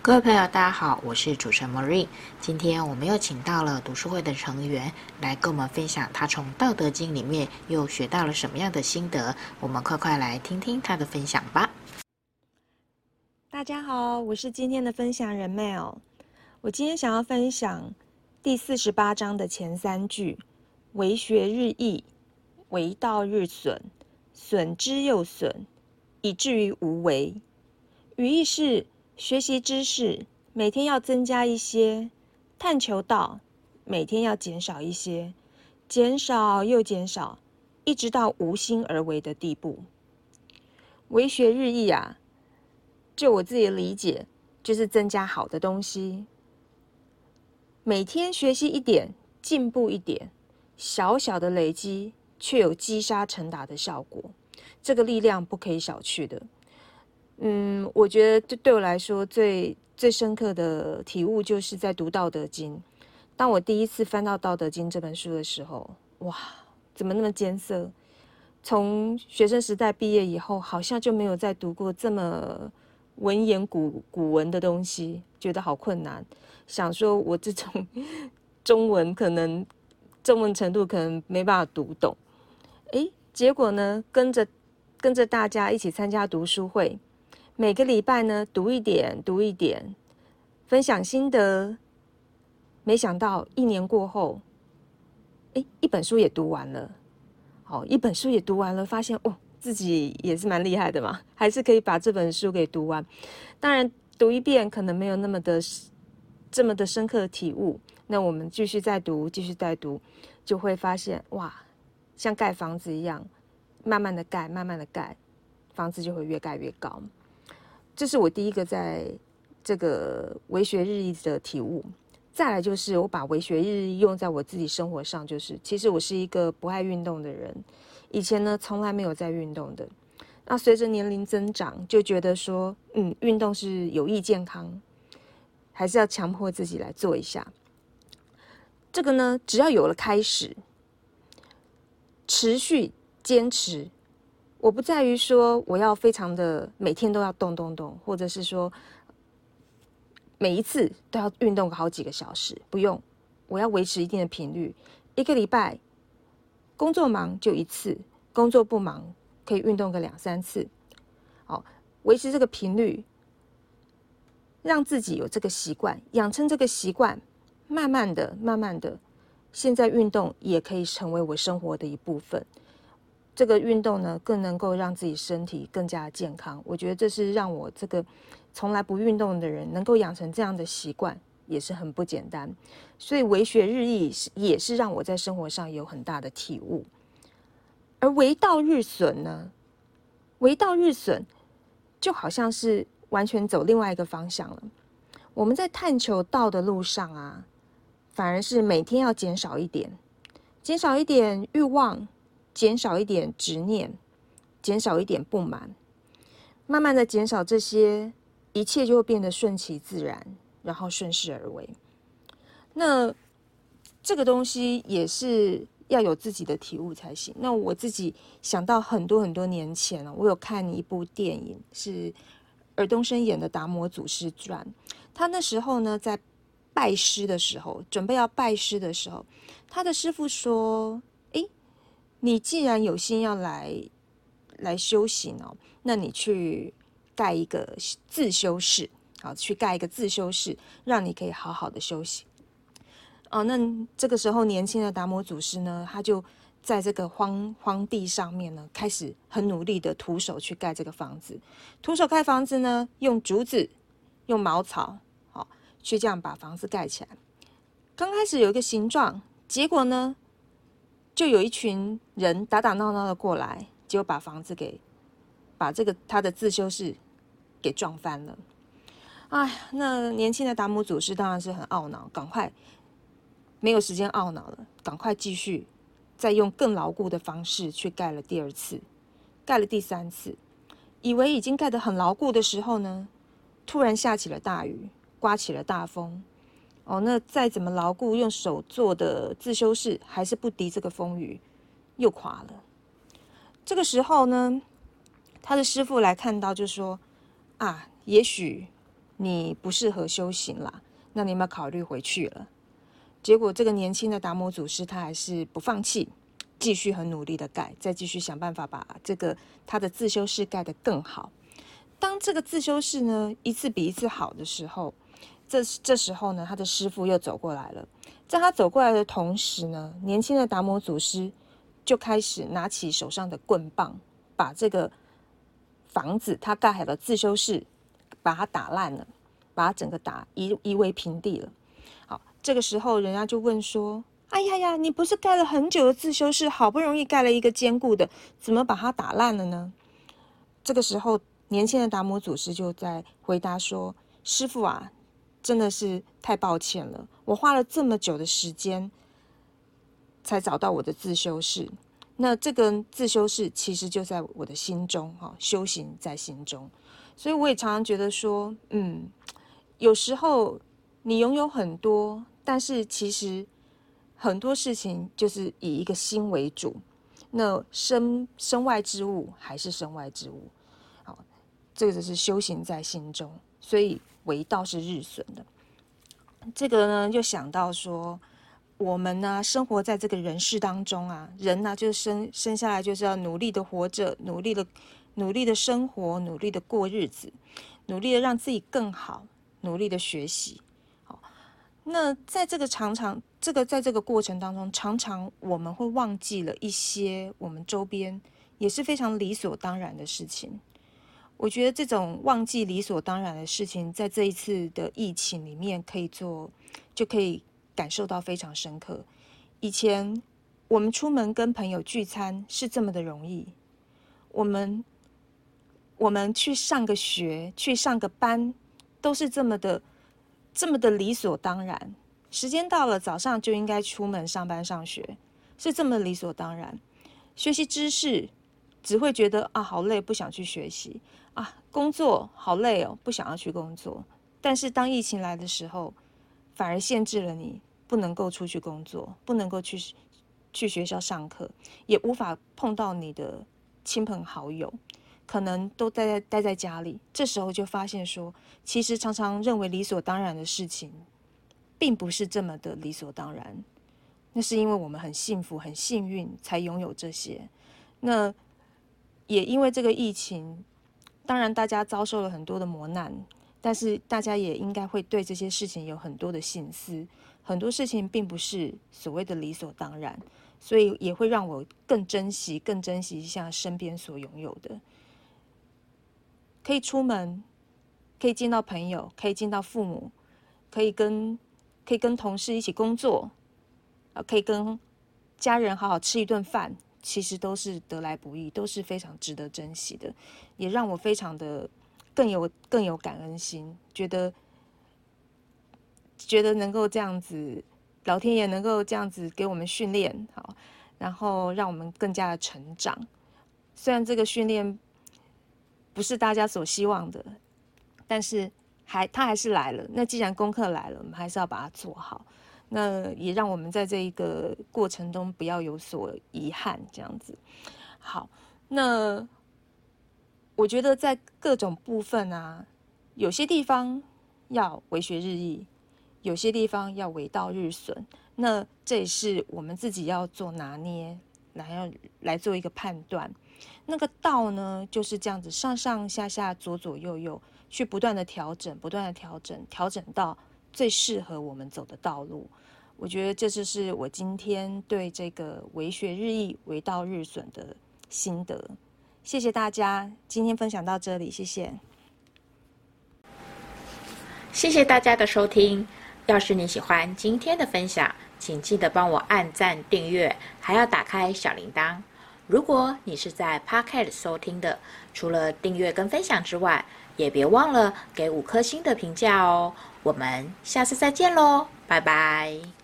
各位朋友，大家好，我是主持人 Marie。今天我们又请到了读书会的成员来跟我们分享他从《道德经》里面又学到了什么样的心得。我们快快来听听他的分享吧。大家好，我是今天的分享人 Mel。我今天想要分享第四十八章的前三句：“为学日益，为道日损，损之又损，以至于无为。”语意是。学习知识，每天要增加一些；探求道，每天要减少一些，减少又减少，一直到无心而为的地步。为学日益啊，就我自己的理解，就是增加好的东西，每天学习一点，进步一点，小小的累积，却有积沙成塔的效果，这个力量不可以小觑的。嗯，我觉得对对我来说最最深刻的体悟，就是在读《道德经》。当我第一次翻到《道德经》这本书的时候，哇，怎么那么艰涩？从学生时代毕业以后，好像就没有再读过这么文言古古文的东西，觉得好困难。想说我这种 中文可能中文程度可能没办法读懂。诶，结果呢，跟着跟着大家一起参加读书会。每个礼拜呢，读一点，读一点，分享心得。没想到一年过后，诶，一本书也读完了。好，一本书也读完了，发现哦，自己也是蛮厉害的嘛，还是可以把这本书给读完。当然，读一遍可能没有那么的这么的深刻体悟。那我们继续再读，继续再读，就会发现哇，像盖房子一样，慢慢的盖，慢慢的盖，房子就会越盖越高。这是我第一个在这个为学日益的体悟。再来就是我把为学日益用在我自己生活上，就是其实我是一个不爱运动的人，以前呢从来没有在运动的。那随着年龄增长，就觉得说，嗯，运动是有益健康，还是要强迫自己来做一下。这个呢，只要有了开始，持续坚持。我不在于说我要非常的每天都要动动动，或者是说每一次都要运动个好几个小时，不用，我要维持一定的频率，一个礼拜工作忙就一次，工作不忙可以运动个两三次，好，维持这个频率，让自己有这个习惯，养成这个习惯，慢慢的、慢慢的，现在运动也可以成为我生活的一部分。这个运动呢，更能够让自己身体更加健康。我觉得这是让我这个从来不运动的人能够养成这样的习惯，也是很不简单。所以为学日益是也是让我在生活上有很大的体悟。而为道日损呢？为道日损，就好像是完全走另外一个方向了。我们在探求道的路上啊，反而是每天要减少一点，减少一点欲望。减少一点执念，减少一点不满，慢慢的减少这些，一切就会变得顺其自然，然后顺势而为。那这个东西也是要有自己的体悟才行。那我自己想到很多很多年前了，我有看一部电影，是尔冬升演的《达摩祖师传》。他那时候呢，在拜师的时候，准备要拜师的时候，他的师傅说。你既然有心要来来修行哦，那你去盖一个自修室，好，去盖一个自修室，让你可以好好的修行。哦，那这个时候年轻的达摩祖师呢，他就在这个荒荒地上面呢，开始很努力的徒手去盖这个房子。徒手盖房子呢，用竹子、用茅草，好，去这样把房子盖起来。刚开始有一个形状，结果呢，就有一群人打打闹闹的过来，结果把房子给把这个他的自修室给撞翻了。哎，那年轻的达摩祖师当然是很懊恼，赶快没有时间懊恼了，赶快继续再用更牢固的方式去盖了第二次。盖了第三次，以为已经盖得很牢固的时候呢，突然下起了大雨，刮起了大风。哦，那再怎么牢固，用手做的自修室还是不敌这个风雨，又垮了。这个时候呢，他的师傅来看到，就说：“啊，也许你不适合修行啦，那你有没有考虑回去了？”结果，这个年轻的达摩祖师他还是不放弃，继续很努力的盖，再继续想办法把这个他的自修室盖得更好。当这个自修室呢，一次比一次好的时候，这这时候呢，他的师傅又走过来了。在他走过来的同时呢，年轻的达摩祖师就开始拿起手上的棍棒，把这个房子他盖好的自修室把它打烂了，把它整个打夷夷为平地了。好，这个时候人家就问说：“哎呀呀，你不是盖了很久的自修室，好不容易盖了一个坚固的，怎么把它打烂了呢？”这个时候，年轻的达摩祖师就在回答说：“师傅啊。”真的是太抱歉了，我花了这么久的时间才找到我的自修室。那这个自修室其实就在我的心中，哈，修行在心中。所以我也常常觉得说，嗯，有时候你拥有很多，但是其实很多事情就是以一个心为主。那身身外之物还是身外之物，这个就是修行在心中。所以。为道是日损的，这个呢，就想到说，我们呢，生活在这个人世当中啊，人呢，就是生生下来就是要努力的活着，努力的努力的生活，努力的过日子，努力的让自己更好，努力的学习。好，那在这个常常这个在这个过程当中，常常我们会忘记了一些我们周边也是非常理所当然的事情。我觉得这种忘记理所当然的事情，在这一次的疫情里面可以做，就可以感受到非常深刻。以前我们出门跟朋友聚餐是这么的容易，我们我们去上个学、去上个班，都是这么的这么的理所当然。时间到了，早上就应该出门上班上学，是这么理所当然。学习知识。只会觉得啊，好累，不想去学习啊，工作好累哦，不想要去工作。但是当疫情来的时候，反而限制了你不能够出去工作，不能够去去学校上课，也无法碰到你的亲朋好友，可能都待在待在家里。这时候就发现说，其实常常认为理所当然的事情，并不是这么的理所当然。那是因为我们很幸福、很幸运，才拥有这些。那。也因为这个疫情，当然大家遭受了很多的磨难，但是大家也应该会对这些事情有很多的省思。很多事情并不是所谓的理所当然，所以也会让我更珍惜、更珍惜一下身边所拥有的。可以出门，可以见到朋友，可以见到父母，可以跟可以跟同事一起工作，啊，可以跟家人好好吃一顿饭。其实都是得来不易，都是非常值得珍惜的，也让我非常的更有更有感恩心，觉得觉得能够这样子，老天爷能够这样子给我们训练好，然后让我们更加的成长。虽然这个训练不是大家所希望的，但是还他还是来了。那既然功课来了，我们还是要把它做好。那也让我们在这一个过程中不要有所遗憾，这样子。好，那我觉得在各种部分啊，有些地方要为学日益，有些地方要为道日损。那这也是我们自己要做拿捏，来要来做一个判断。那个道呢，就是这样子，上上下下、左左右右，去不断的调整，不断的调整，调整到。最适合我们走的道路，我觉得这就是我今天对这个为学日益，为道日损的心得。谢谢大家，今天分享到这里，谢谢。谢谢大家的收听。要是你喜欢今天的分享，请记得帮我按赞、订阅，还要打开小铃铛。如果你是在 Podcast 收听的，除了订阅跟分享之外，也别忘了给五颗星的评价哦。我们下次再见喽，拜拜。